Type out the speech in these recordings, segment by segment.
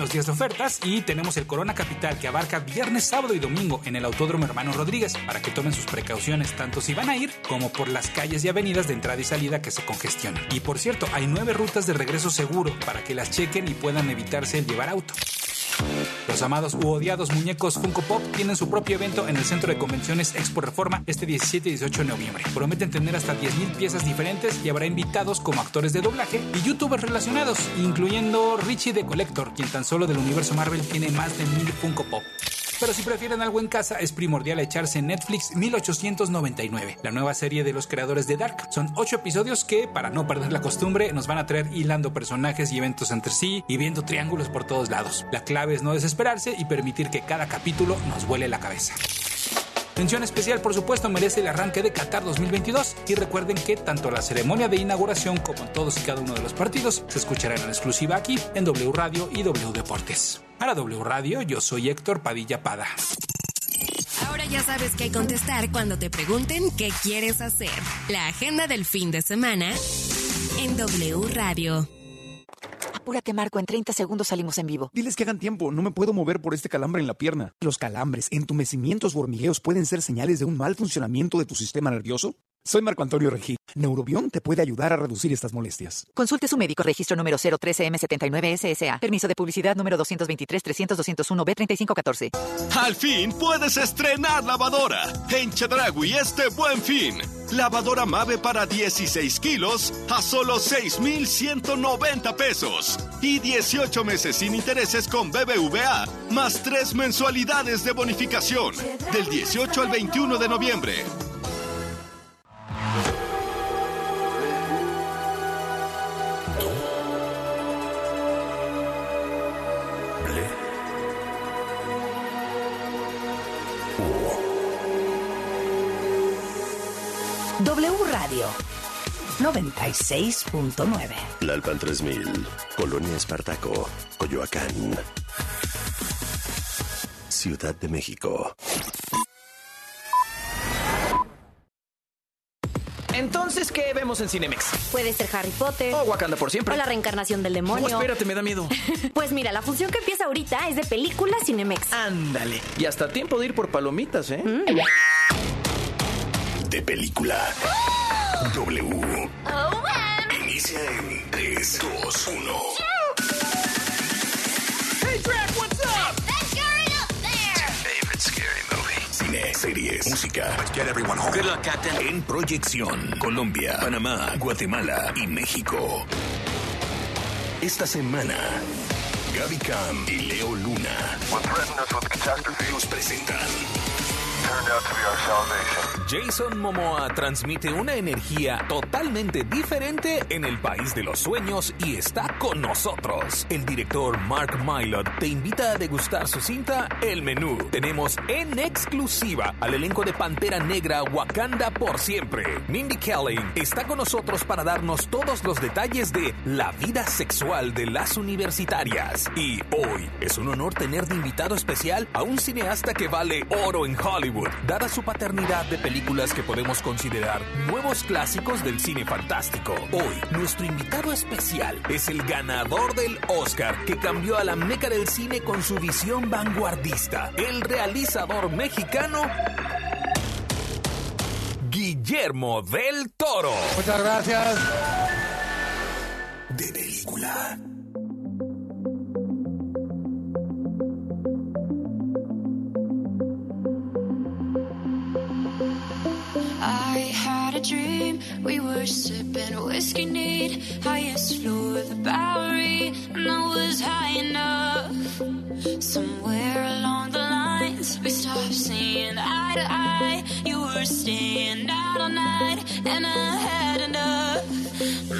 los días de ofertas y tenemos el Corona Capital que abarca viernes, sábado y domingo en el Autódromo Hermano Rodríguez para que tomen sus precauciones tanto si van a ir como por las calles y avenidas de entrada y salida que se congestionan. Y por cierto, hay nueve rutas de regreso seguro para que las chequen y puedan evitarse el llevar auto. Los amados u odiados muñecos Funko Pop tienen su propio evento en el Centro de Convenciones Expo Reforma este 17 y 18 de noviembre. Prometen tener hasta 10.000 piezas diferentes y habrá invitados como actores de doblaje y youtubers relacionados, incluyendo Richie the Collector, quien tan solo del universo Marvel tiene más de 1000 Funko Pop. Pero si prefieren algo en casa, es primordial echarse Netflix 1899, la nueva serie de los creadores de Dark. Son ocho episodios que, para no perder la costumbre, nos van a traer hilando personajes y eventos entre sí y viendo triángulos por todos lados. La clave es no desesperarse y permitir que cada capítulo nos vuele la cabeza. Mención especial, por supuesto, merece el arranque de Qatar 2022 y recuerden que tanto la ceremonia de inauguración como todos y cada uno de los partidos se escucharán en exclusiva aquí en W Radio y W Deportes. Para W Radio, yo soy Héctor Padilla Pada. Ahora ya sabes qué contestar cuando te pregunten qué quieres hacer. La agenda del fin de semana en W Radio. Apúrate, Marco. En 30 segundos salimos en vivo. Diles que hagan tiempo. No me puedo mover por este calambre en la pierna. Los calambres, entumecimientos hormigueos pueden ser señales de un mal funcionamiento de tu sistema nervioso. Soy Marco Antonio Regí. Neurobión te puede ayudar a reducir estas molestias. Consulte su médico registro número 013M79SSA. Permiso de publicidad número 223-300-201-B3514. Al fin puedes estrenar lavadora. En Chedragui este buen fin. Lavadora Mave para 16 kilos a solo 6,190 pesos. Y 18 meses sin intereses con BBVA. Más 3 mensualidades de bonificación. Del 18 al 21 de noviembre. Radio 96.9. Lalpan 3000, Colonia Espartaco, Coyoacán. Ciudad de México. Entonces, ¿qué vemos en Cinemex? Puede ser Harry Potter. O Wakanda por siempre. O la reencarnación del demonio. Oh, espérate, me da miedo. pues mira, la función que empieza ahorita es de película Cinemex. Ándale. Y hasta tiempo de ir por palomitas, ¿eh? Mm. De película. W. Oh, man. Inicia en 3, 2, 1. Hey, Drac, what's up? Let's hurry up there. Favorite scary movie. Cine, series, música. Let's get everyone home. Good luck, Captain. En proyección. Colombia, Panamá, Guatemala y México. Esta semana, Gaby Cam y Leo Luna What threatened us with catastrophe nos presentan turned out to be our salvation. Jason Momoa transmite una energía totalmente diferente en el país de los sueños y está con nosotros. El director Mark Mylod te invita a degustar su cinta El Menú. Tenemos en exclusiva al elenco de Pantera Negra Wakanda por siempre. Mindy Kaling está con nosotros para darnos todos los detalles de la vida sexual de las universitarias. Y hoy es un honor tener de invitado especial a un cineasta que vale oro en Hollywood, dada su paternidad de películas que podemos considerar nuevos clásicos del cine fantástico. Hoy, nuestro invitado especial es el ganador del Oscar que cambió a la meca del cine con su visión vanguardista, el realizador mexicano Guillermo del Toro. Muchas gracias. de película. We were sipping whiskey neat, highest floor of the Bowery, and I was high enough. Somewhere along the lines, we stopped seeing eye to eye. You were staying out all night, and I had enough.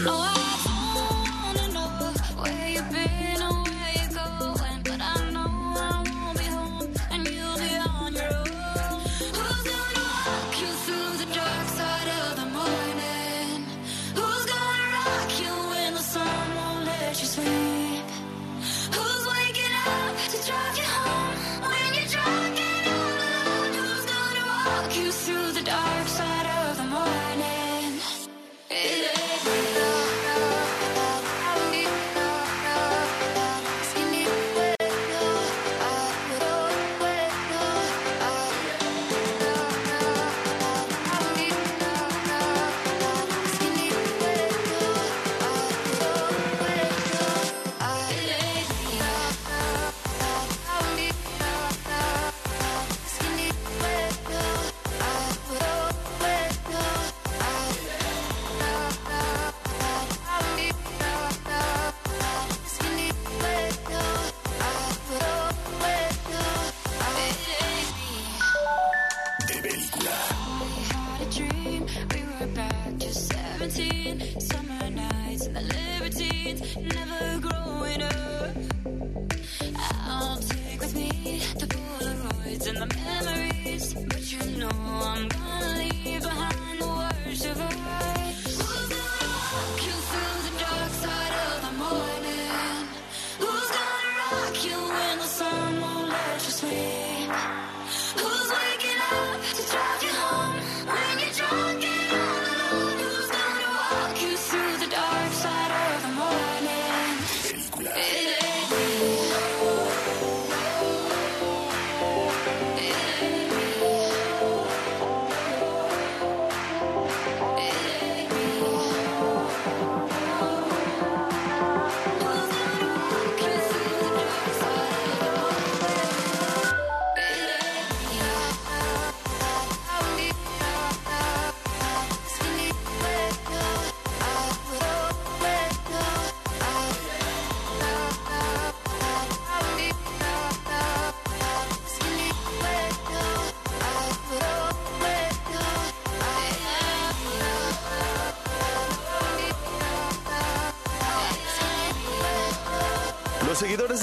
No, I back. You're 17, summer nights and the libertines, never growing up.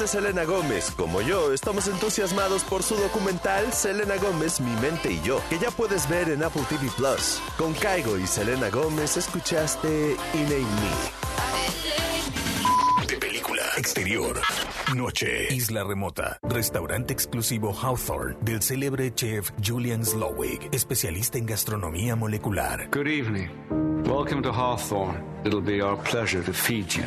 De Selena Gómez, como yo, estamos entusiasmados por su documental Selena Gómez, Mi Mente y Yo, que ya puedes ver en Apple TV Plus. Con Caigo y Selena Gómez escuchaste Inane Me. De película. Exterior. Noche. Isla remota. Restaurante exclusivo Hawthorne del célebre chef Julian Slowig, especialista en gastronomía molecular. Good evening. Welcome to Hawthorne. It'll be our pleasure to feed you.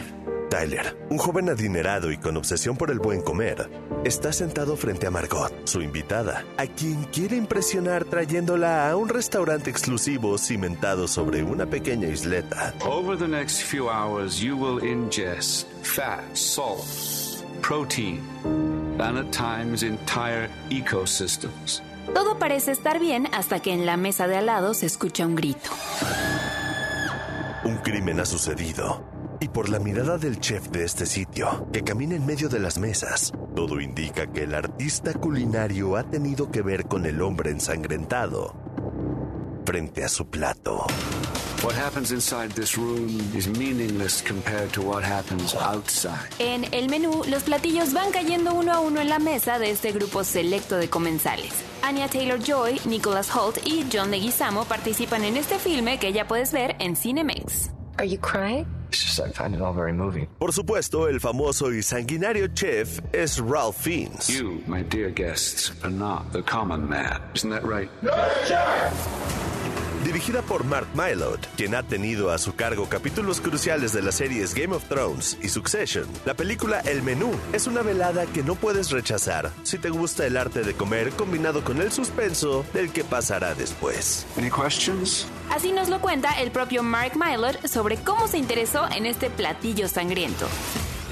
Tyler, un joven adinerado y con obsesión por el buen comer, está sentado frente a Margot, su invitada, a quien quiere impresionar trayéndola a un restaurante exclusivo cimentado sobre una pequeña isleta. Over the next few hours, you will ingest fat, salt, protein, and at times entire ecosystems. Todo parece estar bien hasta que en la mesa de al lado se escucha un grito. Un crimen ha sucedido. Y por la mirada del chef de este sitio, que camina en medio de las mesas, todo indica que el artista culinario ha tenido que ver con el hombre ensangrentado frente a su plato. What happens inside this room is meaningless compared to what happens outside. En el menú, los platillos van cayendo uno a uno en la mesa de este grupo selecto de comensales. Anya Taylor-Joy, Nicholas Holt y John Leguizamo participan en este filme que ya puedes ver en Cinemex. Are you crying? It's just I find it all very moving. Por supuesto, el famoso y sanguinario chef es Ralph Fiennes. You, my dear guests, are not the common man. Isn't that right? Dirigida por Mark Mylod, quien ha tenido a su cargo capítulos cruciales de las series Game of Thrones y Succession, la película El Menú es una velada que no puedes rechazar si te gusta el arte de comer combinado con el suspenso del que pasará después. Any questions? Así nos lo cuenta el propio Mark Mylod sobre cómo se interesó en este platillo sangriento.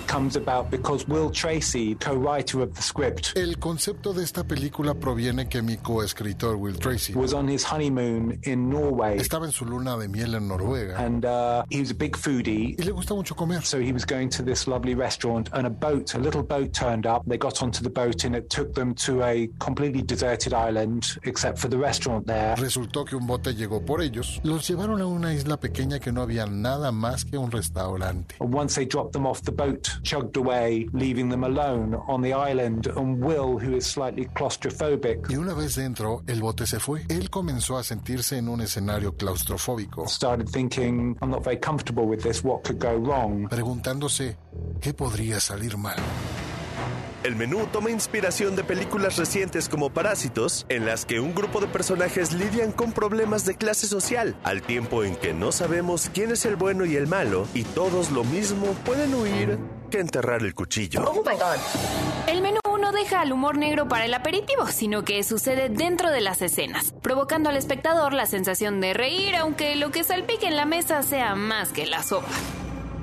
Comes about because Will Tracy, co-writer of the script, El concepto de esta película proviene que mi coescritor Will Tracy was on his honeymoon in Norway. estaba en su luna de miel en Noruega And uh, he was a big foodie. y le gusta mucho comer. So he was going to this lovely restaurant, and a boat, a little boat turned up. They got onto the boat, and it took them to a completely deserted island, except for the restaurant there. Resultó que un bote llegó por ellos, los llevaron a una isla pequeña que no había nada más que un restaurante. And once they dropped them off, the boat chugged away, leaving them alone on the island. And Will, who is slightly claustrophobic, Y una vez dentro, el bote se fue. Él comenzó a sentirse en un escenario claustrofóbico, started thinking, I'm not very comfortable with this. What could go wrong? preguntándose qué podría salir mal. El menú toma inspiración de películas recientes como Parásitos, en las que un grupo de personajes lidian con problemas de clase social, al tiempo en que no sabemos quién es el bueno y el malo, y todos lo mismo pueden huir que enterrar el cuchillo. Oh my god. El menú no deja al humor negro para el aperitivo, sino que sucede dentro de las escenas, provocando al espectador la sensación de reír, aunque lo que salpique en la mesa sea más que la sopa.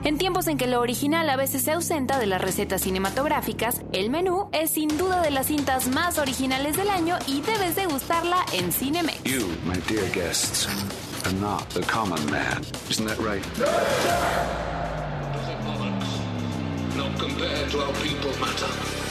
En tiempos en que lo original a veces se ausenta de las recetas cinematográficas, el menú es sin duda de las cintas más originales del año y debes degustarla en Cinemex. You, my dear guests, are not the common man. Isn't that right? Not compared to how people matter.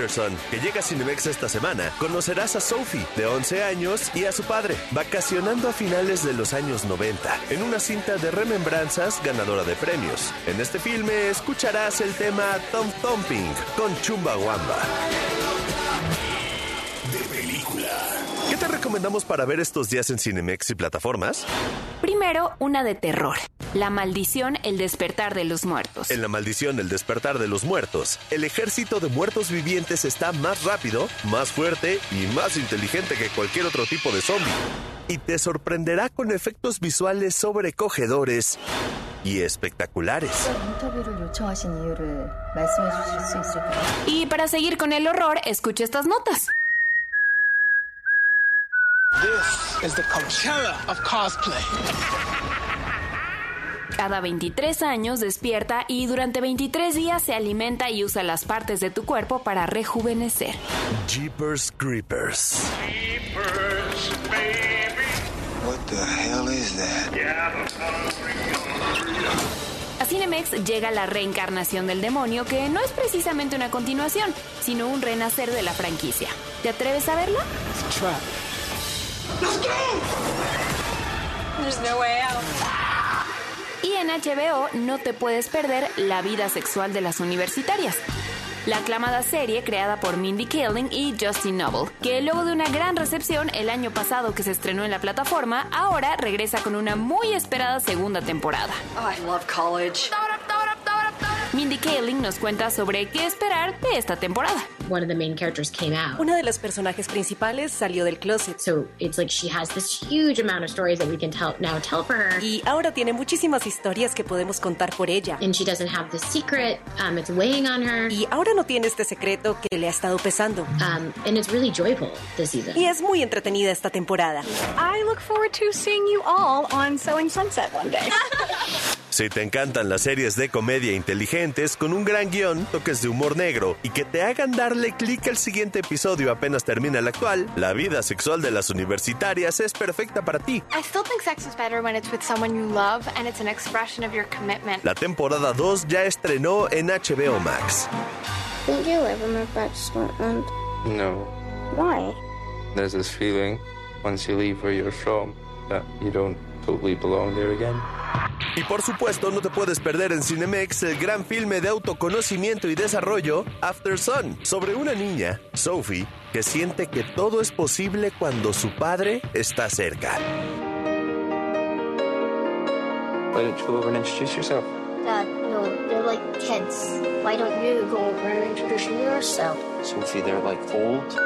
Aftersun, que llega a Cinemex esta semana, conocerás a Sophie, de 11 años, y a su padre, vacacionando a finales de los años 90, en una cinta de remembranzas ganadora de premios. En este filme escucharás el tema Thump Thumping con Chumbawamba. recomendamos para ver estos días en Cinemex y plataformas? Primero, una de terror. La maldición, el despertar de los muertos. En la maldición, el despertar de los muertos, el ejército de muertos vivientes está más rápido, más fuerte y más inteligente que cualquier otro tipo de zombie. Y te sorprenderá con efectos visuales sobrecogedores y espectaculares. Y para seguir con el horror, escucha estas notas. This is the Coachella of cosplay. Cada 23 años despierta y durante 23 días se alimenta y usa las partes de tu cuerpo para rejuvenecer. Jeepers Creepers. What the hell is that? A Cinemex llega la reencarnación del demonio, que no es precisamente una continuación, sino un renacer de la franquicia. ¿Te atreves a verla? There's no way out. Y en HBO no te puedes perder La vida sexual de las universitarias. La aclamada serie creada por Mindy Kaling y Justin Noble, que luego de una gran recepción el año pasado que se estrenó en la plataforma, ahora regresa con una muy esperada segunda temporada. Oh, I love college. Mindy Kaling nos cuenta sobre qué esperar de esta temporada. one of the main characters came out. Una de los personajes principales salió del closet. So it's like she has this huge amount of stories that we can tell now tell for her. Y ahora tiene muchísimas historias que podemos contar por ella. And she doesn't have this secret. Um, it's weighing on her. Y ahora no tiene este secreto que le ha estado pesando. Um, and it's really joyful this season. Y es muy entretenida esta temporada. I look forward to seeing you all on Sewing Sunset one day. Si te encantan las series de comedia inteligentes con un gran guion, toques de humor negro y que te hagan darle clic al siguiente episodio apenas termina el actual, la vida sexual de las universitarias es perfecta para ti. I still think sex is better when it's with someone you love and it's an expression of your commitment. La temporada 2 ya estrenó en HBO Max. Think Scotland? No. Why? There's this feeling once you leave where you're from that you don't totally belong there again. Y por supuesto no te puedes perder en Cinemex el gran filme de autoconocimiento y desarrollo After Sun, sobre una niña, Sophie, que siente que todo es posible cuando su padre está cerca. Why don't you go over and introduce yourself? Dad, no, they're like kids. Why don't you go over and introduce yourself? Sophie, they're like old.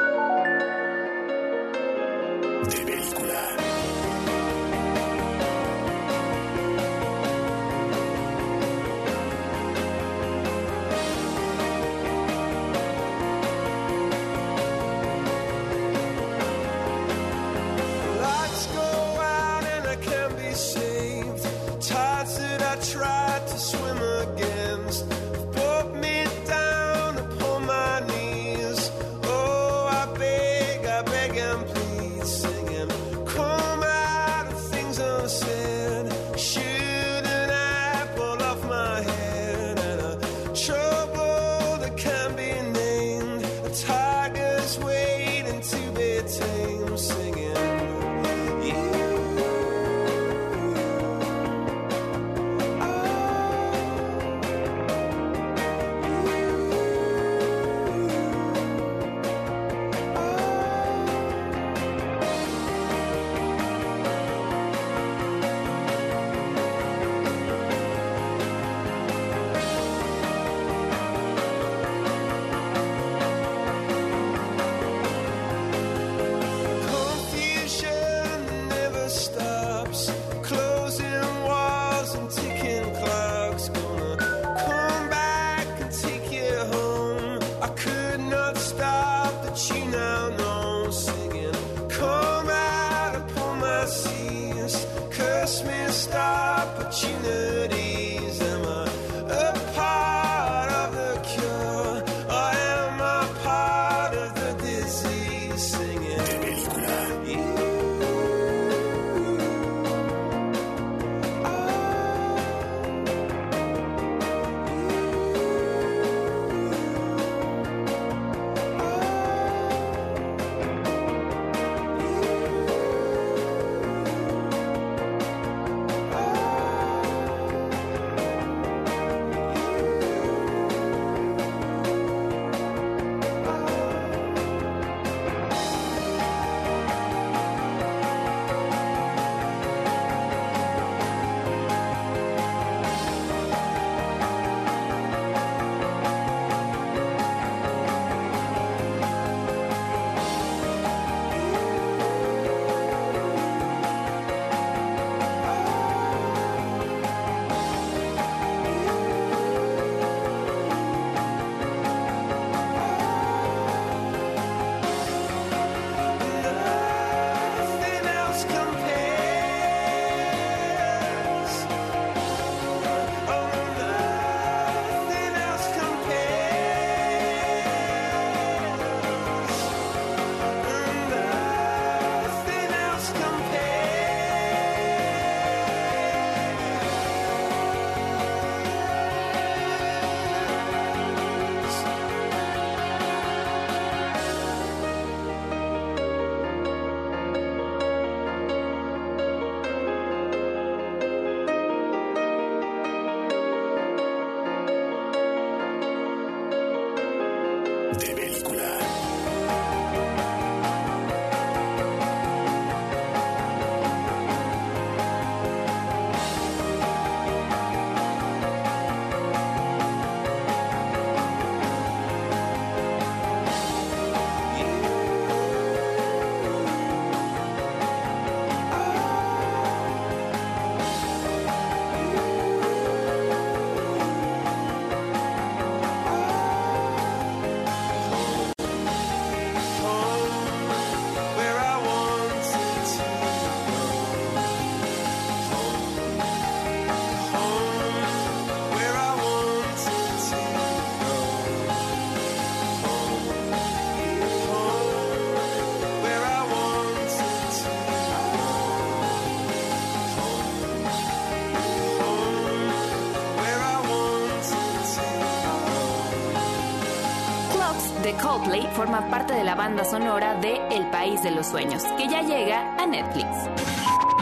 Coldplay forma parte de la banda sonora de El País de los Sueños, que ya llega a Netflix.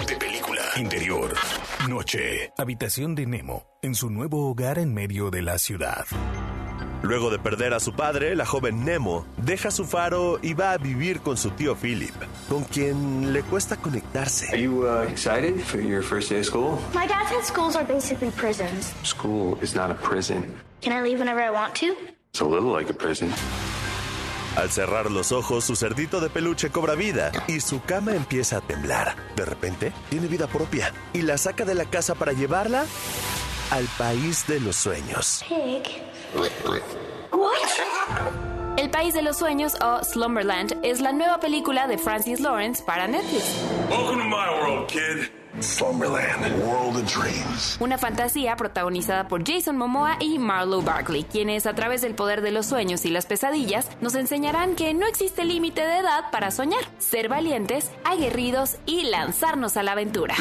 De película. Interior. Noche. Habitación de Nemo. En su nuevo hogar en medio de la ciudad. Luego de perder a su padre, la joven Nemo deja su faro y va a vivir con su tío Philip, con quien le cuesta conectarse. Are you uh, excited for your first day of school? My dad said schools are basically prisons. School is not a prison. Can I leave whenever I want to? It's a little like a prison. Al cerrar los ojos, su cerdito de peluche cobra vida y su cama empieza a temblar. De repente, tiene vida propia y la saca de la casa para llevarla al país de los sueños. Pig. What? El País de los Sueños o Slumberland es la nueva película de Francis Lawrence para Netflix. Welcome to my world, kid. Slumberland, world of dreams. Una fantasía protagonizada por Jason Momoa y Marlo Barkley, quienes a través del poder de los sueños y las pesadillas nos enseñarán que no existe límite de edad para soñar, ser valientes, aguerridos y lanzarnos a la aventura.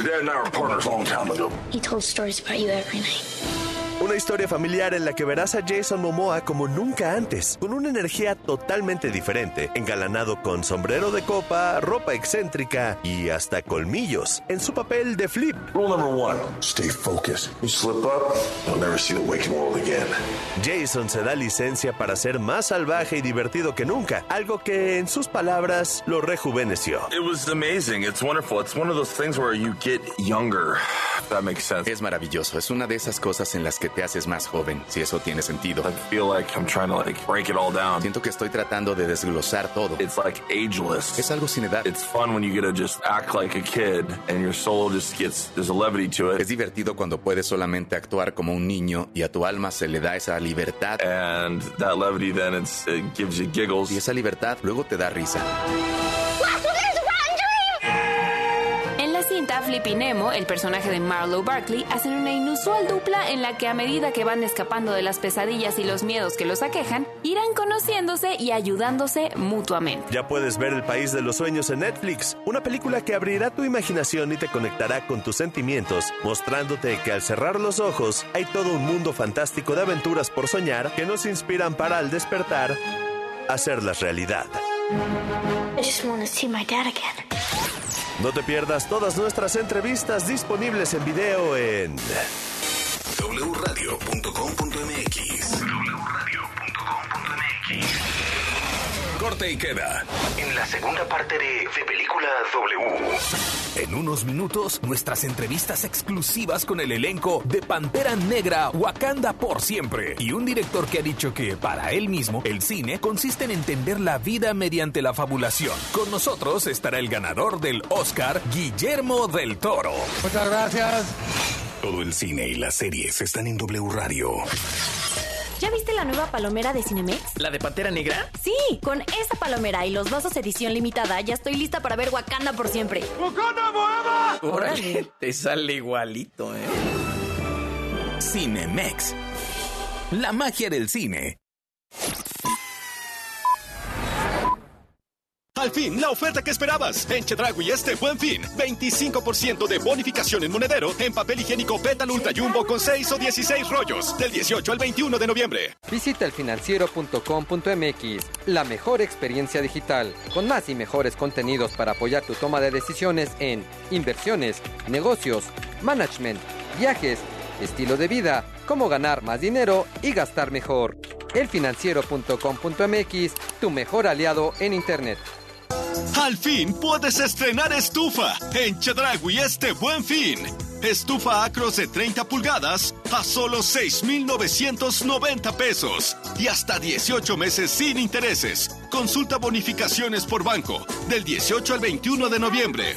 He told stories about you every night. Una historia familiar en la que verás a Jason Momoa como nunca antes, con una energía totalmente diferente, engalanado con sombrero de copa, ropa excéntrica y hasta colmillos, en su papel de Flip. Rule number one, stay focused. You slip up, you'll never see the waking world again. Jason se da licencia para ser más salvaje y divertido que nunca, algo que en sus palabras lo rejuveneció. It was amazing. It's wonderful. It's one of those things where you get younger, that makes sense. Es maravilloso, es una de esas cosas en las que te haces más joven, si eso tiene sentido. I feel like I'm trying to like break it all down. Siento que estoy tratando de desglosar todo. It's like ageless. Es algo sin edad. It's fun when you get to just act like a kid and your soul just gets there's a levity to it. Es divertido cuando puedes solamente actuar como un niño y a tu alma se le da esa libertad. And that levity then it's, it gives you giggles. Y esa libertad luego te da risa. Flip y Nemo, el personaje de Marlowe Barkley, hacen una inusual dupla en la que a medida que van escapando de las pesadillas y los miedos que los aquejan, irán conociéndose y ayudándose mutuamente. Ya puedes ver El País de los Sueños en Netflix, una película que abrirá tu imaginación y te conectará con tus sentimientos, mostrándote que al cerrar los ojos hay todo un mundo fantástico de aventuras por soñar que nos inspiran para al despertar hacerlas realidad. I just want to see my dad again. No te pierdas todas nuestras entrevistas disponibles en video en wradio.com.mx. Corte y queda. En la segunda parte de, de Película W. En unos minutos, nuestras entrevistas exclusivas con el elenco de Pantera Negra, Wakanda por siempre. Y un director que ha dicho que, para él mismo, el cine consiste en entender la vida mediante la fabulación. Con nosotros estará el ganador del Oscar, Guillermo del Toro. Muchas gracias. Todo el cine y las series están en W Radio. ¿Ya viste la nueva palomera de Cinemex? ¿La de Pantera Negra? Sí, con esa palomera y los vasos edición limitada ya estoy lista para ver Wakanda por siempre. ¡Wakanda Moema! Órale, te sale igualito, ¿eh? Cinemex. La magia del cine. Al fin, la oferta que esperabas. En Chedragui este buen fin. 25% de bonificación en monedero en papel higiénico Petal Ultra Jumbo con 6 o 16 rollos. Del 18 al 21 de noviembre. Visita elfinanciero.com.mx, la mejor experiencia digital, con más y mejores contenidos para apoyar tu toma de decisiones en inversiones, negocios, management, viajes, estilo de vida, cómo ganar más dinero y gastar mejor. Elfinanciero.com.mx, tu mejor aliado en Internet. Al fin puedes estrenar estufa en Chedragui este buen fin. Estufa Acros de 30 pulgadas a solo 6,990 pesos y hasta 18 meses sin intereses. Consulta bonificaciones por banco del 18 al 21 de noviembre.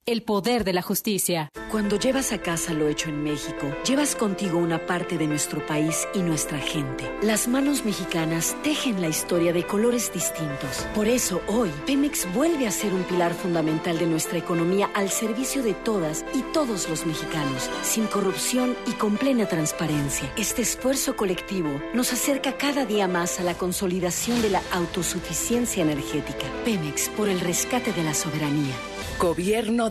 El poder de la justicia. Cuando llevas a casa lo hecho en México, llevas contigo una parte de nuestro país y nuestra gente. Las manos mexicanas tejen la historia de colores distintos. Por eso hoy, Pemex vuelve a ser un pilar fundamental de nuestra economía al servicio de todas y todos los mexicanos, sin corrupción y con plena transparencia. Este esfuerzo colectivo nos acerca cada día más a la consolidación de la autosuficiencia energética. Pemex por el rescate de la soberanía. Gobierno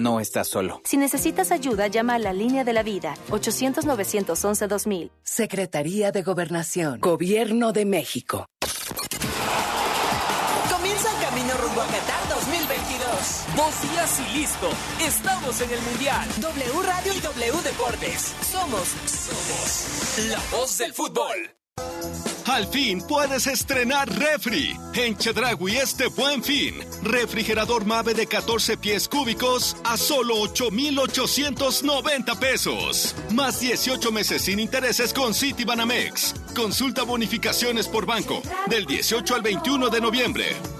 No estás solo. Si necesitas ayuda, llama a la línea de la vida 800-911-2000. Secretaría de Gobernación. Gobierno de México. Comienza el camino rumbo a Qatar 2022. Dos días y listo. Estamos en el Mundial. W Radio y W Deportes. Somos, somos la voz del fútbol. Al fin puedes estrenar refri. En Chedragui este buen fin. Refrigerador Mave de 14 pies cúbicos a solo 8,890 pesos. Más 18 meses sin intereses con Citibanamex. Consulta bonificaciones por banco. Del 18 al 21 de noviembre.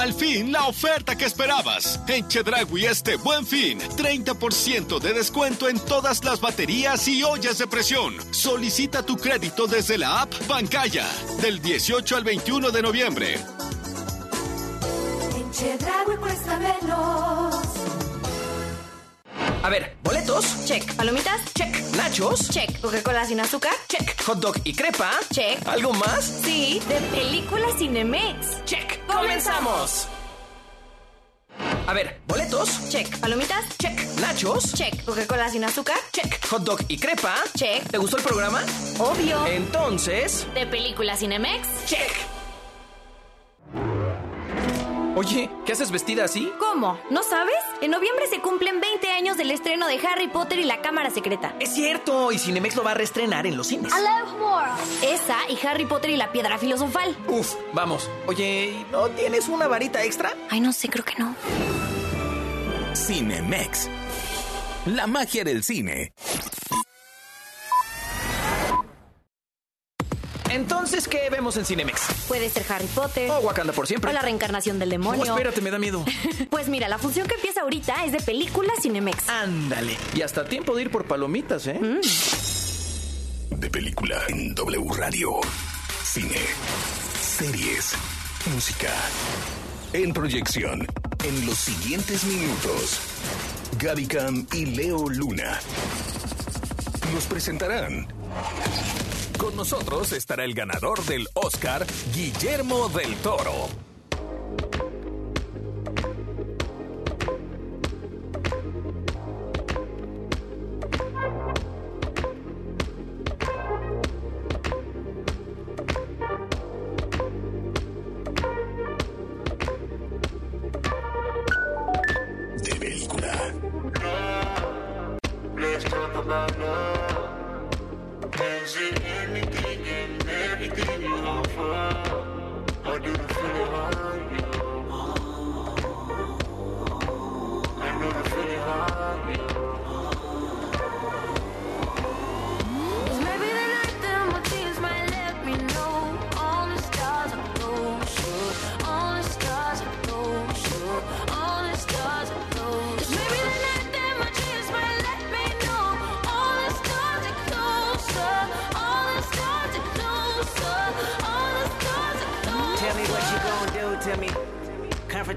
Al fin, la oferta que esperabas. En Chedragui este buen fin, 30% de descuento en todas las baterías y ollas de presión. Solicita tu crédito desde la app Bancaya, del 18 al 21 de noviembre. En Chedragui cuesta menos. A ver, boletos. Check. Palomitas. Check. Nachos. Check. Coca-Cola sin azúcar. Check. Hot dog y crepa. Check. ¿Algo más? Sí, de película Cinemex. Check. ¡Comenzamos! A ver, boletos. Check. Palomitas. Check. Nachos. Check. Coca-Cola sin azúcar. Check. Hot dog y crepa. Check. ¿Te gustó el programa? Obvio. Entonces. ¿De película Cinemex? Check. Oye, ¿qué haces vestida así? ¿Cómo? ¿No sabes? En noviembre se cumplen 20 años del estreno de Harry Potter y la Cámara Secreta. Es cierto, y Cinemex lo va a reestrenar en los cines. I love more. Esa y Harry Potter y la Piedra Filosofal. Uf, vamos. Oye, ¿no tienes una varita extra? Ay, no sé, creo que no. Cinemex. La magia del cine. Entonces, ¿qué vemos en Cinemex? Puede ser Harry Potter. O Wakanda por siempre. O la reencarnación del demonio. No, espérate, me da miedo. pues mira, la función que empieza ahorita es de película Cinemex. Ándale. Y hasta tiempo de ir por palomitas, ¿eh? Mm. De película en W Radio. Cine. Series. Música. En proyección. En los siguientes minutos. Gaby Cam y Leo Luna. Nos presentarán. Con nosotros estará el ganador del Oscar, Guillermo del Toro. De película.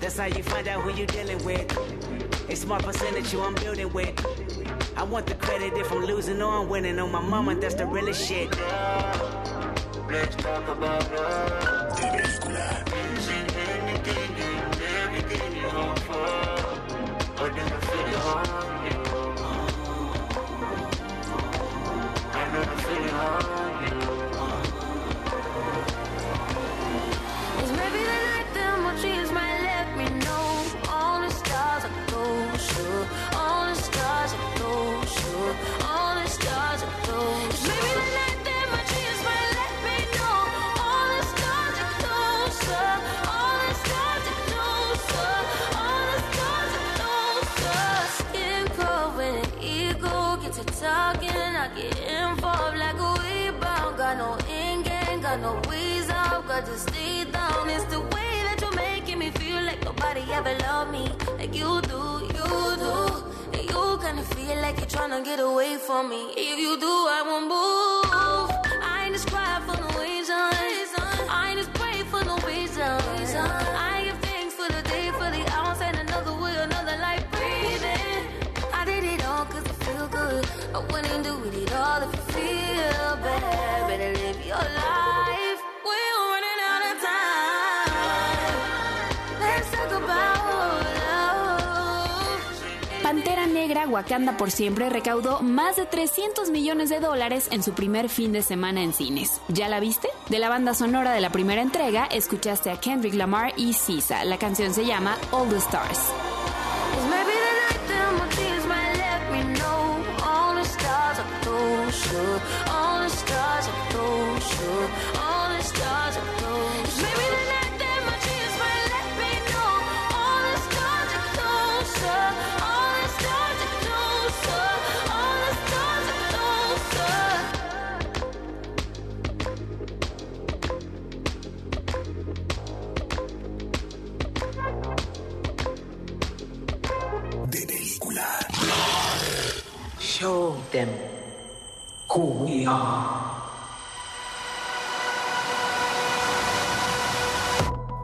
That's how you find out who you dealing with. A smart percentage you I'm building with. I want the credit if I'm losing or I'm winning. On my mama, that's the realest shit. Let's talk about love. Ego gets I get involved like a rebound, got no ink got no ways out, got to stay down. It's the way that you're making me feel like nobody ever loved me like you do, you do. And you kinda feel like you're trying to get away from me. If you do, I won't move. I ain't just cry for no reason. I ain't just pray for no reason. I Pantera Negra Wakanda por siempre recaudó más de 300 millones de dólares en su primer fin de semana en cines. ¿Ya la viste? De la banda sonora de la primera entrega, escuchaste a Kendrick Lamar y Sisa. La canción se llama All the Stars. All the stars are closer, all the stars are closer. It's maybe the night that my tears might let me know all the stars are closer, all the stars are closer, all the stars are closer. De película. Show them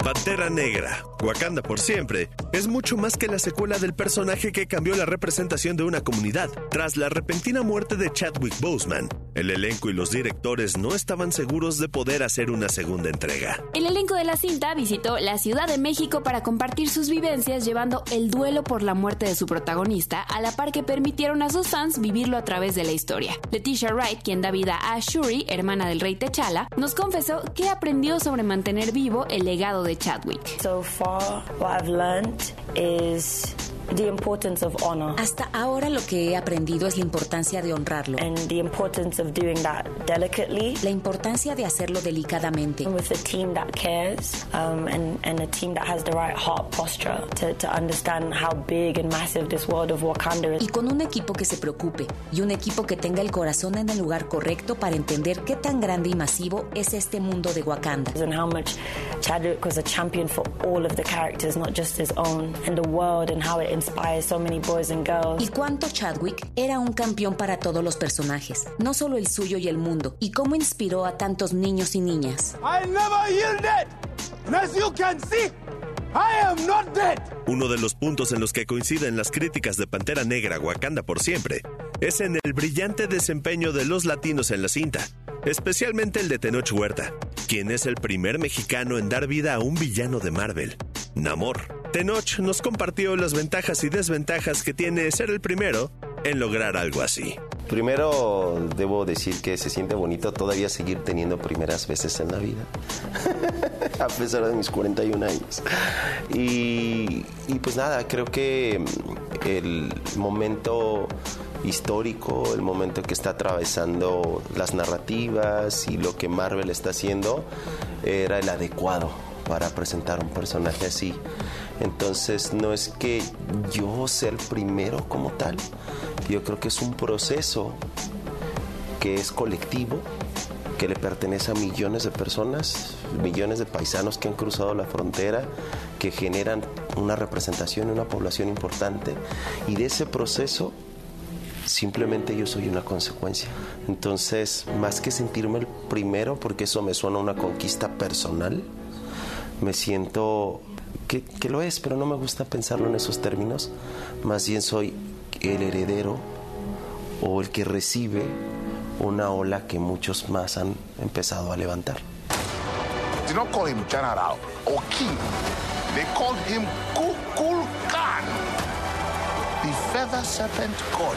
Pantera Negra, Wakanda por siempre, es mucho más que la secuela del personaje que cambió la representación de una comunidad. Tras la repentina muerte de Chadwick Boseman, el elenco y los directores no estaban seguros de poder hacer una segunda entrega. El elenco de la cinta visitó la Ciudad de México para compartir sus vivencias llevando el duelo por la muerte de su protagonista, a la par que permitieron a sus fans vivirlo a través de la historia. Leticia Wright, quien da vida a Shuri, hermana del rey T'Challa, nos confesó que aprendió sobre mantener vivo el legado de Chadwick. So far, what I've learned is the importance of honor. Hasta ahora lo que he aprendido es la importancia de honrarlo. And the importance of doing that delicately. La importancia de hacerlo delicadamente. With a team that cares um, and, and a team that has the right heart posture to, to understand how big and massive this world of Wakanda is. Y con un equipo que se preocupe y un equipo que tenga el corazón en el lugar correcto para entender qué tan grande y masivo es este mundo de Wakanda. And how much Chadwick was a champion for all of the characters, not just his own, and the world and how it inspires so many boys and girls. Y cuánto Chadwick era un campeón para todos los personajes, no solo el suyo y el mundo, y cómo inspiró a tantos niños y niñas. I never yielded. And as you can see, I am not dead. Uno de los puntos en los que coinciden las críticas de Pantera Negra Wakanda por siempre es en el brillante desempeño de los latinos en la cinta, especialmente el de Tenoch Huerta, quien es el primer mexicano en dar vida a un villano de Marvel, Namor. Tenoch nos compartió las ventajas y desventajas que tiene ser el primero en lograr algo así. Primero debo decir que se siente bonito todavía seguir teniendo primeras veces en la vida, a pesar de mis 41 años. Y, y pues nada, creo que mm, el momento histórico, el momento que está atravesando las narrativas y lo que Marvel está haciendo, era el adecuado para presentar un personaje así. Entonces no es que yo sea el primero como tal, yo creo que es un proceso que es colectivo, que le pertenece a millones de personas, millones de paisanos que han cruzado la frontera, que generan una representación, una población importante, y de ese proceso simplemente yo soy una consecuencia. Entonces, más que sentirme el primero, porque eso me suena a una conquista personal, me siento que, que, lo es, pero no me gusta pensarlo en esos términos. Más bien soy el heredero o el que recibe una ola que muchos más han empezado a levantar. Did not call him general or king. They called him Kukulkan, the feather serpent god.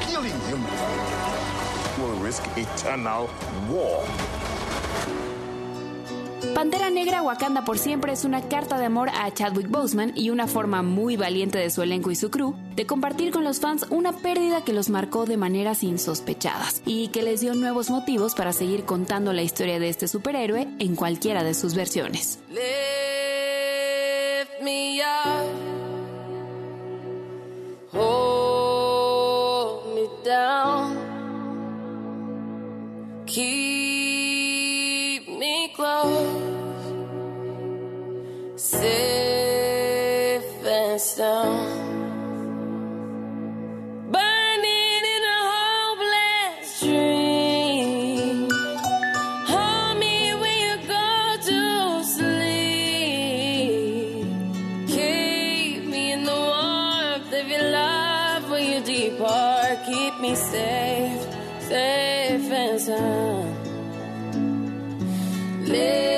Killing him will risk eternal war. Pantera Negra Wakanda por siempre es una carta de amor a Chadwick Boseman y una forma muy valiente de su elenco y su crew de compartir con los fans una pérdida que los marcó de maneras insospechadas y que les dio nuevos motivos para seguir contando la historia de este superhéroe en cualquiera de sus versiones. Me up. Hold me down. Keep safe and sound. Burning in a hopeless dream. Hold me when you go to sleep. Keep me in the warmth of your love when you depart. Keep me safe, safe and sound. Live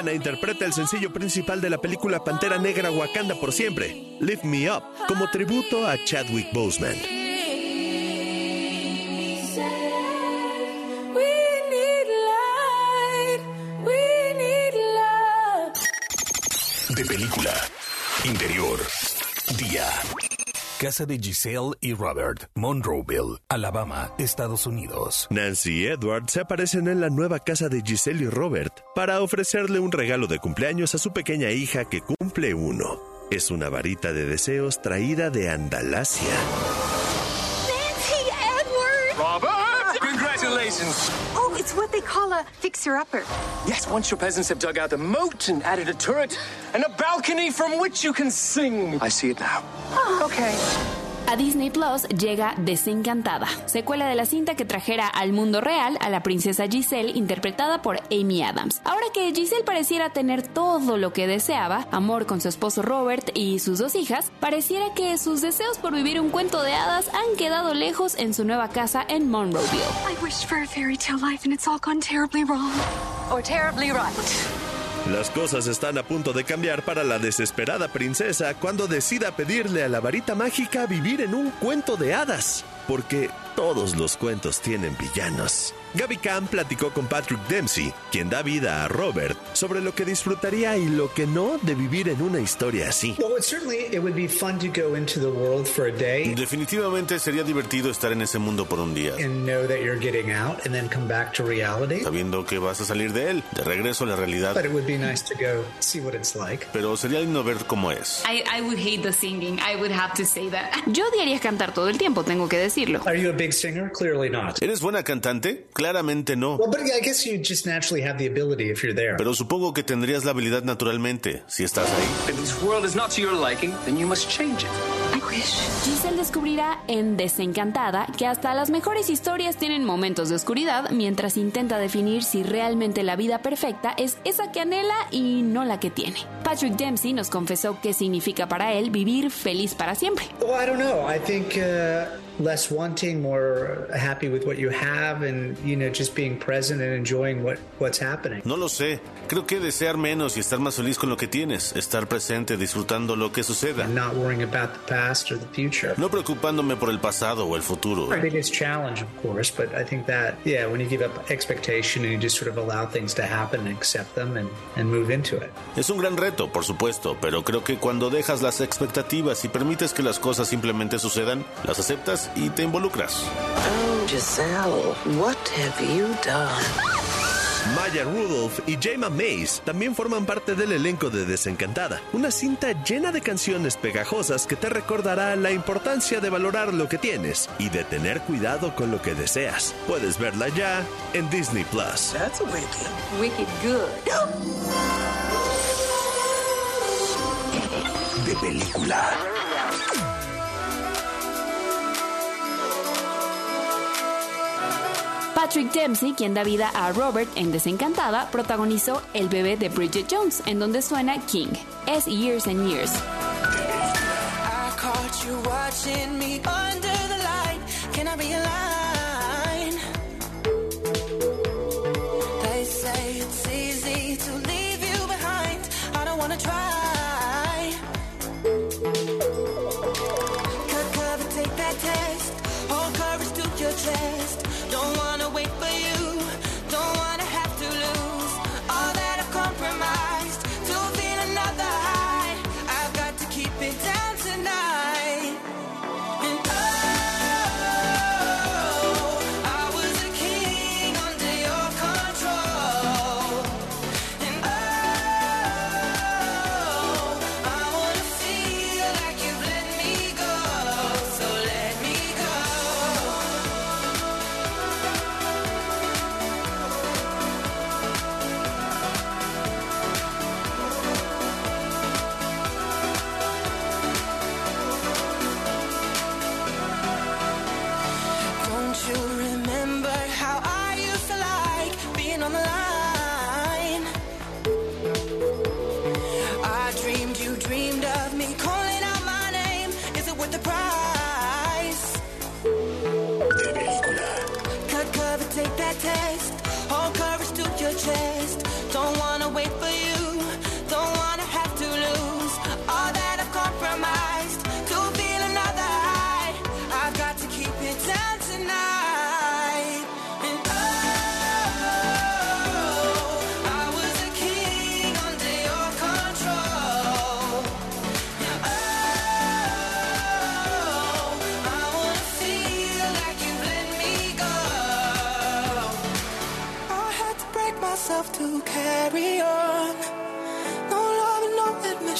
Rihanna interpreta el sencillo principal de la película Pantera Negra Wakanda por siempre, Lift Me Up, como tributo a Chadwick Boseman. De película. Interior. Día. Casa de Giselle y Robert, Monroeville, Alabama, Estados Unidos. Nancy y Edward se aparecen en la nueva casa de Giselle y Robert para ofrecerle un regalo de cumpleaños a su pequeña hija que cumple uno. Es una varita de deseos traída de Andalasia. Congratulations! Oh, it's what they call a fixer-upper. Yes, once your peasants have dug out the moat and added a turret and a balcony from which you can sing. I see it now. Oh, okay. A Disney Plus llega Desencantada, secuela de la cinta que trajera al mundo real a la princesa Giselle interpretada por Amy Adams. Ahora que Giselle pareciera tener todo lo que deseaba, amor con su esposo Robert y sus dos hijas, pareciera que sus deseos por vivir un cuento de hadas han quedado lejos en su nueva casa en Monroeville. I wished for a fairy tale life and it's all gone terribly wrong. Or terribly right. Las cosas están a punto de cambiar para la desesperada princesa cuando decida pedirle a la varita mágica vivir en un cuento de hadas, porque todos los cuentos tienen villanos. Gaby Kahn platicó con Patrick Dempsey, quien da vida a Robert, sobre lo que disfrutaría y lo que no de vivir en una historia así. Definitivamente sería divertido estar en ese mundo por un día. Sabiendo que vas a salir de él, de regreso a la realidad. Pero sería lindo ver cómo es. Yo odiaría cantar todo el tiempo, tengo que decirlo. Big singer? Clearly not. ¿Eres buena cantante? Claramente no. Well, but I guess you just naturally have the ability if you're there. Pero supongo que tendrías la habilidad naturalmente si estás ahí. If this world is not to your liking, then you must change it. I wish. Giselle descubrirá en Desencantada que hasta las mejores historias tienen momentos de oscuridad mientras intenta definir si realmente la vida perfecta es esa que anhela y no la que tiene. Patrick Dempsey nos confesó qué significa para él vivir feliz para siempre. Well, I don't know. I think uh, less wanting, more happy with what you have, and you know, just being present and enjoying what what's happening. No lo sé. Creo que desear menos y estar más feliz con lo que tienes, estar presente disfrutando lo que suceda. Not worrying about the past or the future. No preocupándome por el pasado o el futuro. I think it's a challenge, of course, but I think that, yeah, when you give up expectation and you just sort of allow things to happen and accept them and, and move into it. Es un gran reto, por supuesto, pero creo que cuando dejas las expectativas y permites que las cosas simplemente sucedan, las aceptas y te involucras. Oh, Giselle, what have you done? Maya Rudolph y Jayma Mays también forman parte del elenco de Desencantada, una cinta llena de canciones pegajosas que te recordará la importancia de valorar lo que tienes y de tener cuidado con lo que deseas. Puedes verla ya en Disney Plus. That's wicked. Wicked good. De película. Patrick Dempsey, quien da vida a Robert en Desencantada, protagonizó El bebé de Bridget Jones, en donde suena King. Es Years and Years.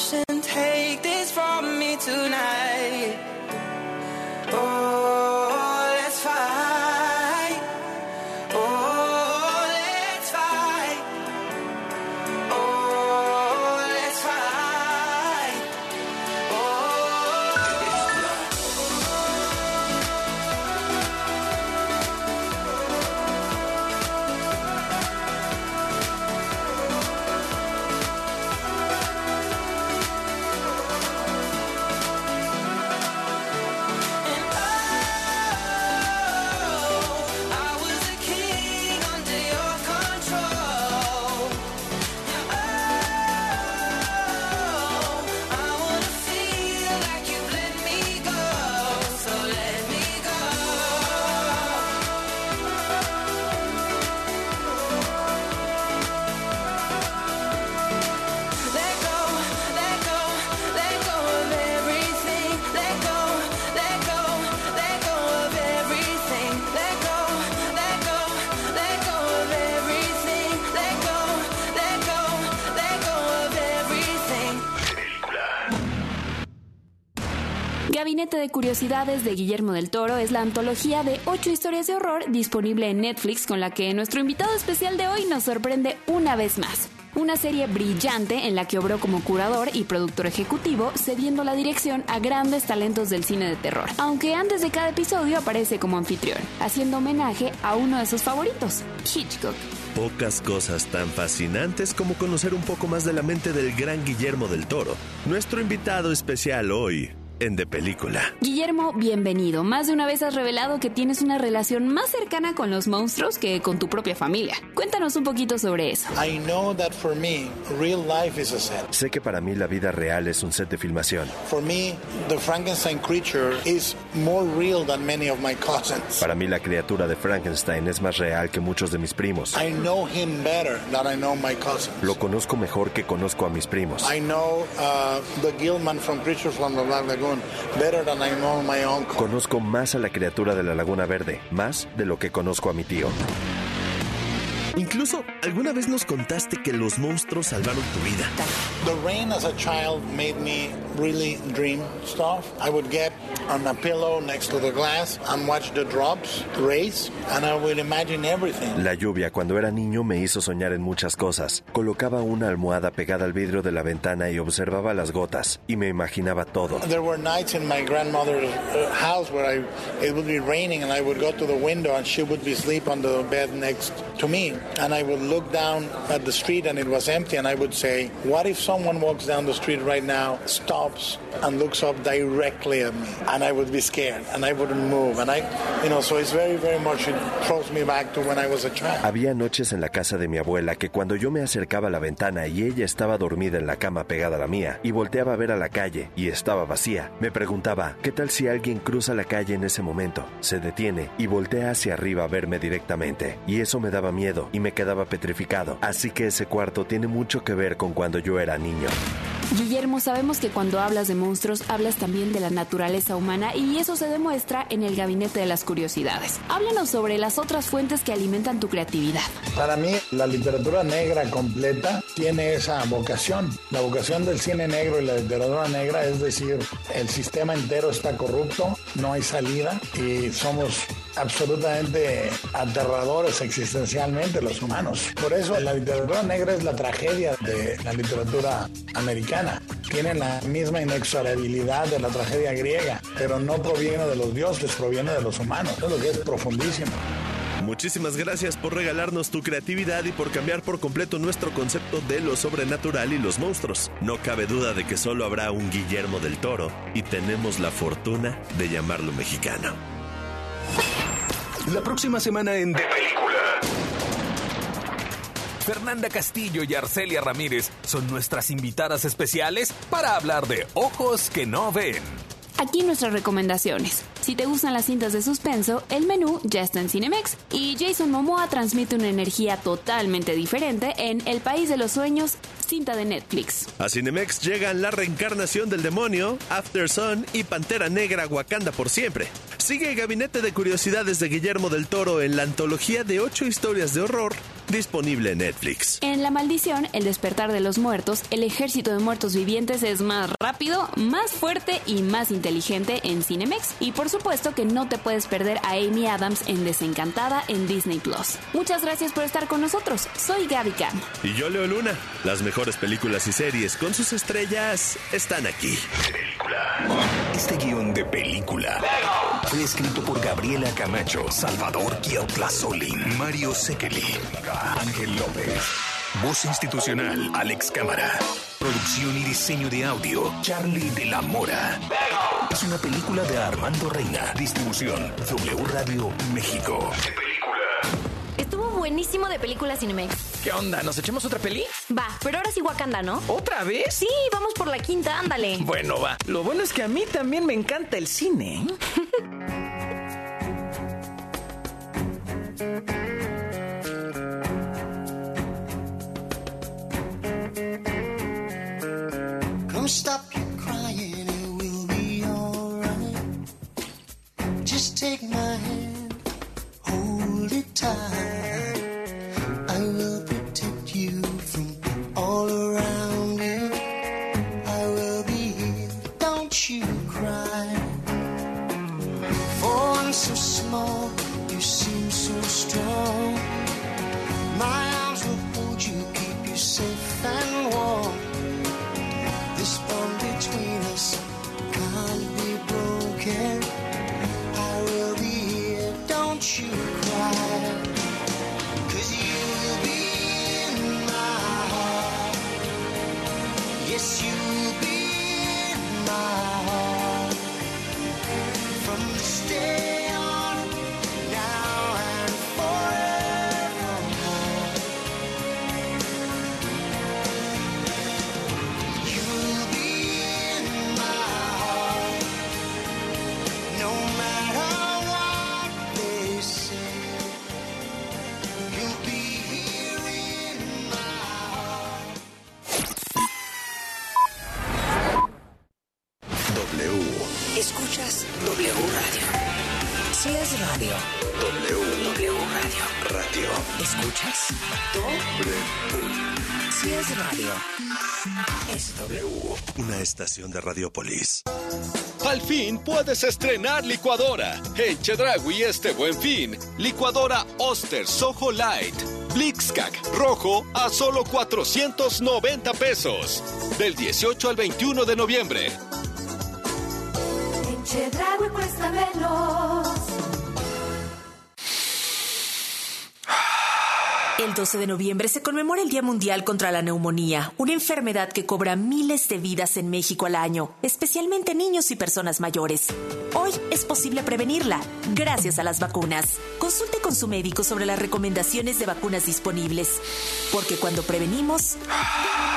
Admission. Take this from me tonight. De Guillermo del Toro es la antología de ocho historias de horror disponible en Netflix con la que nuestro invitado especial de hoy nos sorprende una vez más. Una serie brillante en la que obró como curador y productor ejecutivo, cediendo la dirección a grandes talentos del cine de terror. Aunque antes de cada episodio aparece como anfitrión, haciendo homenaje a uno de sus favoritos, Hitchcock. Pocas cosas tan fascinantes como conocer un poco más de la mente del gran Guillermo del Toro. Nuestro invitado especial hoy en De Película. Guillermo, bienvenido. Más de una vez has revelado que tienes una relación más cercana con los monstruos que con tu propia familia. Cuéntanos un poquito sobre eso. I know that for me, real life is a set. Sé que para mí la vida real es un set de filmación. For me, the Frankenstein creature is more real than many of my cousins. Para mí la criatura de Frankenstein es más real que muchos de mis primos. I know him better than I know my cousins. Lo conozco mejor que conozco a mis primos. I know uh, the Gilman from Creatures from the Black Lagoon Conozco más a la criatura de la Laguna Verde, más de lo que conozco a mi tío. Incluso alguna vez nos contaste que los monstruos salvaron tu vida. The rain as a child made me really dream stuff. I would get on a pillow next to the glass and watch the drops race, and I would imagine everything. La lluvia cuando era niño me hizo soñar en muchas cosas. Colocaba una almohada pegada al vidrio de la ventana y observaba las gotas y me imaginaba todo. There were nights in my grandmother's uh, house where I, it would be raining and I would go to the window and she would be asleep on the bed next to me. And I would look down at the street and it was empty and I would say, what if someone walks down the street right now, stops and looks up directly at me? And I would be scared and I wouldn't move. And I, you know, so it's very, very much, it throws me back to when I was a child. Había noches en la casa de mi abuela que cuando yo me acercaba a la ventana y ella estaba dormida en la cama pegada a la mía y volteaba a ver a la calle y estaba vacía, me preguntaba, ¿qué tal si alguien cruza la calle en ese momento? Se detiene y voltea hacia arriba a verme directamente. Y eso me daba miedo y me quedaba petrificado. Así que ese cuarto tiene mucho que ver con cuando yo era niño. Guillermo, sabemos que cuando hablas de monstruos hablas también de la naturaleza humana y eso se demuestra en el Gabinete de las Curiosidades. Háblanos sobre las otras fuentes que alimentan tu creatividad. Para mí, la literatura negra completa tiene esa vocación. La vocación del cine negro y la literatura negra es decir, el sistema entero está corrupto, no hay salida y somos absolutamente aterradores existencialmente los humanos. Por eso la literatura negra es la tragedia de la literatura americana. Tiene la misma inexorabilidad de la tragedia griega, pero no proviene de los dioses, proviene de los humanos. Es lo que es profundísimo. Muchísimas gracias por regalarnos tu creatividad y por cambiar por completo nuestro concepto de lo sobrenatural y los monstruos. No cabe duda de que solo habrá un Guillermo del Toro y tenemos la fortuna de llamarlo mexicano. La próxima semana en De Película. Fernanda Castillo y Arcelia Ramírez son nuestras invitadas especiales para hablar de Ojos que no ven. Aquí nuestras recomendaciones. Si te gustan las cintas de suspenso, el menú ya está en Cinemex y Jason Momoa transmite una energía totalmente diferente en El País de los Sueños, cinta de Netflix. A Cinemex llegan la reencarnación del demonio, After Sun y Pantera Negra Wakanda por siempre. Sigue el Gabinete de Curiosidades de Guillermo del Toro en la antología de ocho historias de horror disponible en Netflix. En La Maldición, El Despertar de los Muertos, el ejército de muertos vivientes es más rápido, más fuerte y más inteligente en Cinemex. Y por supuesto que no te puedes perder a Amy Adams en Desencantada en Disney Plus. Muchas gracias por estar con nosotros. Soy Gaby Cam. Y yo, Leo Luna. Las mejores películas y series con sus estrellas están aquí. Este guion de película fue escrito por Gabriela Camacho, Salvador Solin, Mario Sekeli, Ángel López. Voz institucional, Alex Cámara. Producción y diseño de audio, Charlie de la Mora. Es una película de Armando Reina. Distribución, W Radio México. Estuvo buenísimo de película Cinemex. ¿Qué onda? ¿Nos echamos otra peli? Va, pero ahora sí Wakanda, ¿no? ¿Otra vez? Sí, vamos por la quinta, ándale. Bueno, va. Lo bueno es que a mí también me encanta el cine. estación de Radiopolis. Al fin puedes estrenar licuadora. En Chedragui este buen fin. Licuadora Oster Soho Light. Blixcac rojo a solo 490 pesos. Del 18 al 21 de noviembre. En Chedraui cuesta menos. El 12 de noviembre se conmemora el Día Mundial contra la Neumonía, una enfermedad que cobra miles de vidas en México al año, especialmente niños y personas mayores. Hoy es posible prevenirla gracias a las vacunas. Consulte con su médico sobre las recomendaciones de vacunas disponibles, porque cuando prevenimos,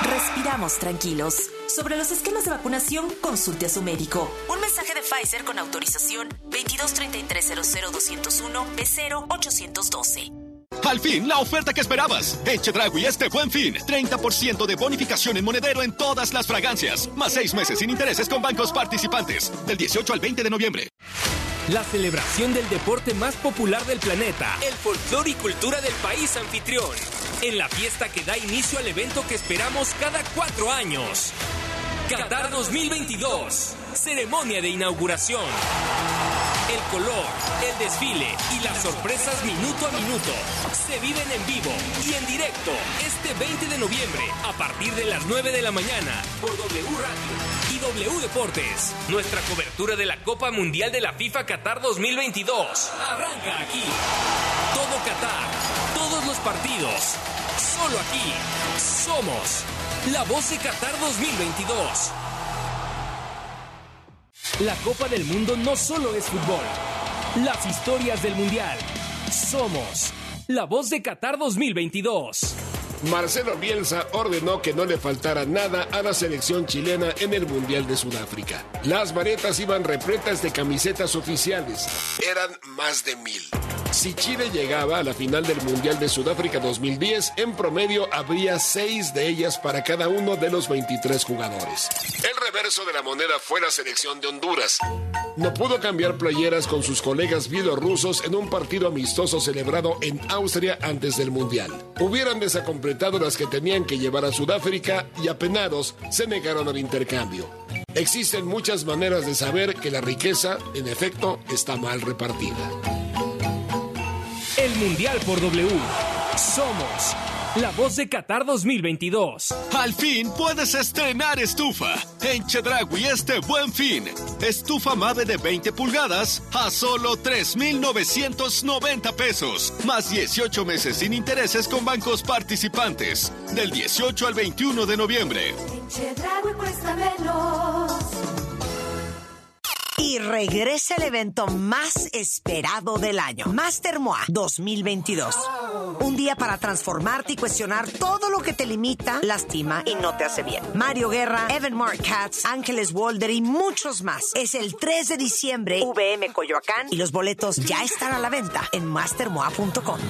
respiramos tranquilos. Sobre los esquemas de vacunación, consulte a su médico. Un mensaje de Pfizer con autorización 2233 B0 812. Al fin, la oferta que esperabas. En Chedragui este buen fin. 30% de bonificación en monedero en todas las fragancias. Más seis meses sin intereses con bancos participantes. Del 18 al 20 de noviembre. La celebración del deporte más popular del planeta. El folclore y cultura del país anfitrión. En la fiesta que da inicio al evento que esperamos cada cuatro años. Qatar 2022. Ceremonia de inauguración. El color, el desfile y las sorpresas minuto a minuto se viven en vivo y en directo este 20 de noviembre a partir de las 9 de la mañana por W Radio y W Deportes. Nuestra cobertura de la Copa Mundial de la FIFA Qatar 2022 arranca aquí. Todo Qatar, todos los partidos, solo aquí. Somos la voz de Qatar 2022. La Copa del Mundo no solo es fútbol. Las historias del Mundial. Somos la voz de Qatar 2022. Marcelo Bielsa ordenó que no le faltara nada a la selección chilena en el Mundial de Sudáfrica. Las varetas iban repletas de camisetas oficiales. Eran más de mil. Si Chile llegaba a la final del Mundial de Sudáfrica 2010, en promedio habría seis de ellas para cada uno de los 23 jugadores. El reverso de la moneda fue la selección de Honduras. No pudo cambiar playeras con sus colegas bielorrusos en un partido amistoso celebrado en Austria antes del Mundial. Hubieran desacompletado las que tenían que llevar a Sudáfrica y apenados se negaron al intercambio. Existen muchas maneras de saber que la riqueza, en efecto, está mal repartida. El Mundial por W. Somos la voz de Qatar 2022. Al fin puedes estrenar estufa. En Chedragui este buen fin. Estufa Mave de 20 pulgadas a solo 3,990 pesos. Más 18 meses sin intereses con bancos participantes. Del 18 al 21 de noviembre. En Chedraui cuesta menos. Y regresa el evento más esperado del año, Master MOA 2022. Un día para transformarte y cuestionar todo lo que te limita, lastima y no te hace bien. Mario Guerra, Evan Mark Katz, Ángeles Walder y muchos más. Es el 3 de diciembre, VM Coyoacán, y los boletos ya están a la venta en mastermoa.com.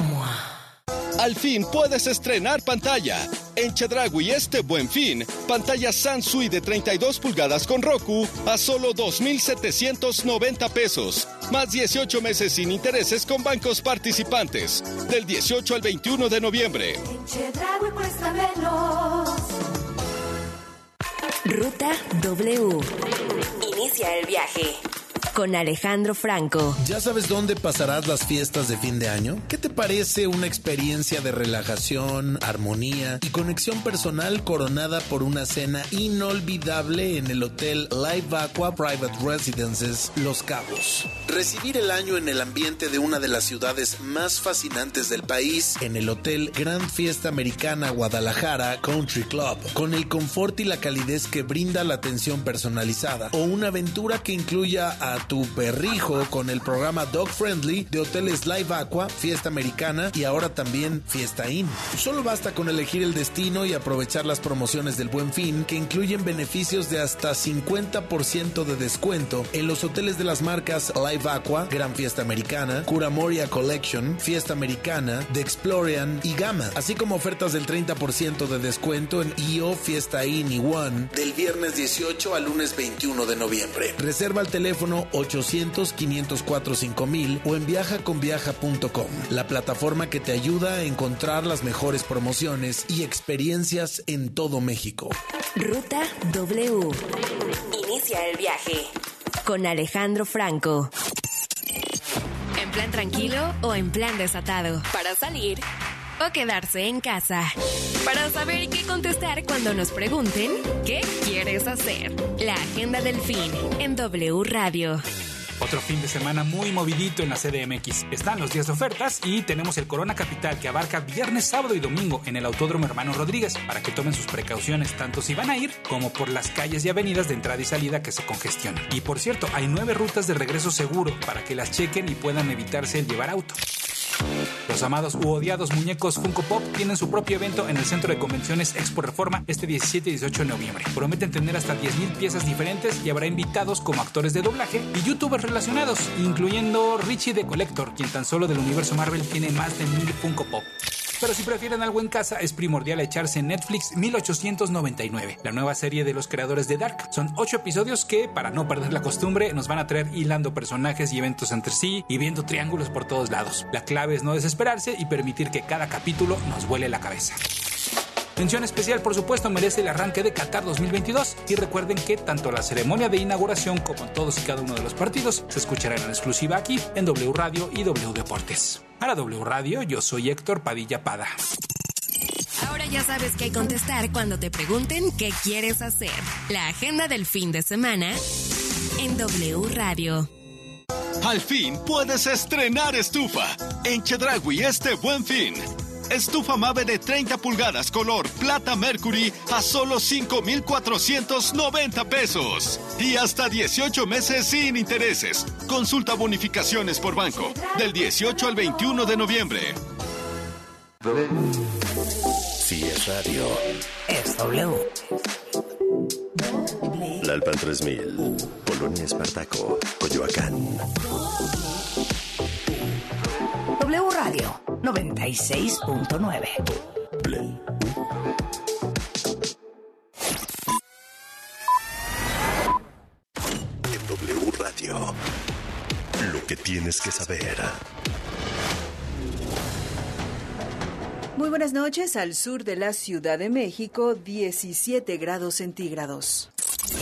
Al fin puedes estrenar pantalla. En Chedragui este buen fin, pantalla Sansui de 32 pulgadas con Roku a solo 2,790 pesos. Más 18 meses sin intereses con bancos participantes. Del 18 al 21 de noviembre. En Chedraui cuesta menos. Ruta W. Inicia el viaje con Alejandro Franco. ¿Ya sabes dónde pasarás las fiestas de fin de año? ¿Qué te parece una experiencia de relajación, armonía y conexión personal coronada por una cena inolvidable en el hotel Live Aqua Private Residences Los Cabos? Recibir el año en el ambiente de una de las ciudades más fascinantes del país, en el hotel Gran Fiesta Americana Guadalajara Country Club, con el confort y la calidez que brinda la atención personalizada, o una aventura que incluya a tu perrijo con el programa Dog Friendly de Hoteles Live Aqua, Fiesta Americana y ahora también Fiesta Inn. Solo basta con elegir el destino y aprovechar las promociones del Buen Fin que incluyen beneficios de hasta 50% de descuento en los hoteles de las marcas Live Aqua, Gran Fiesta Americana, Curamoria Collection, Fiesta Americana, The Explorian y Gama, así como ofertas del 30% de descuento en IO, Fiesta Inn y One del viernes 18 al lunes 21 de noviembre. Reserva al teléfono 800-504-5000 o en viajaconviaja.com, la plataforma que te ayuda a encontrar las mejores promociones y experiencias en todo México. Ruta W. Inicia el viaje con Alejandro Franco. En plan tranquilo o en plan desatado. Para salir o quedarse en casa. Para saber qué contestar cuando nos pregunten qué quieres hacer. La agenda del fin en W Radio. Otro fin de semana muy movidito en la CDMX. Están los días de ofertas y tenemos el Corona Capital que abarca viernes, sábado y domingo en el Autódromo Hermano Rodríguez para que tomen sus precauciones tanto si van a ir como por las calles y avenidas de entrada y salida que se congestionan. Y por cierto, hay nueve rutas de regreso seguro para que las chequen y puedan evitarse el llevar auto. Los amados u odiados muñecos Funko Pop tienen su propio evento en el Centro de Convenciones Expo Reforma este 17 y 18 de noviembre. Prometen tener hasta 10.000 piezas diferentes y habrá invitados como actores de doblaje y youtubers relacionados, incluyendo Richie the Collector, quien tan solo del universo Marvel tiene más de 1000 Funko Pop. Pero si prefieren algo en casa, es primordial echarse Netflix 1899, la nueva serie de los creadores de Dark. Son ocho episodios que, para no perder la costumbre, nos van a traer hilando personajes y eventos entre sí y viendo triángulos por todos lados. La clave es no desesperarse y permitir que cada capítulo nos vuele la cabeza. Mención especial, por supuesto, merece el arranque de Qatar 2022 y recuerden que tanto la ceremonia de inauguración como todos y cada uno de los partidos se escucharán en exclusiva aquí en W Radio y W Deportes. Para W Radio, yo soy Héctor Padilla Pada. Ahora ya sabes qué contestar cuando te pregunten qué quieres hacer. La agenda del fin de semana en W Radio. Al fin puedes estrenar estufa. En Chedragui este buen fin. Estufa Mave de 30 pulgadas color plata Mercury a solo 5,490 pesos. Y hasta 18 meses sin intereses. Consulta bonificaciones por banco. Del 18 al 21 de noviembre. Si es radio. Es W. Lalpan 3000. Polonia Espartaco. Coyoacán. W Radio 96.9. En W Radio. Lo que tienes que saber. Muy buenas noches. Al sur de la Ciudad de México, 17 grados centígrados.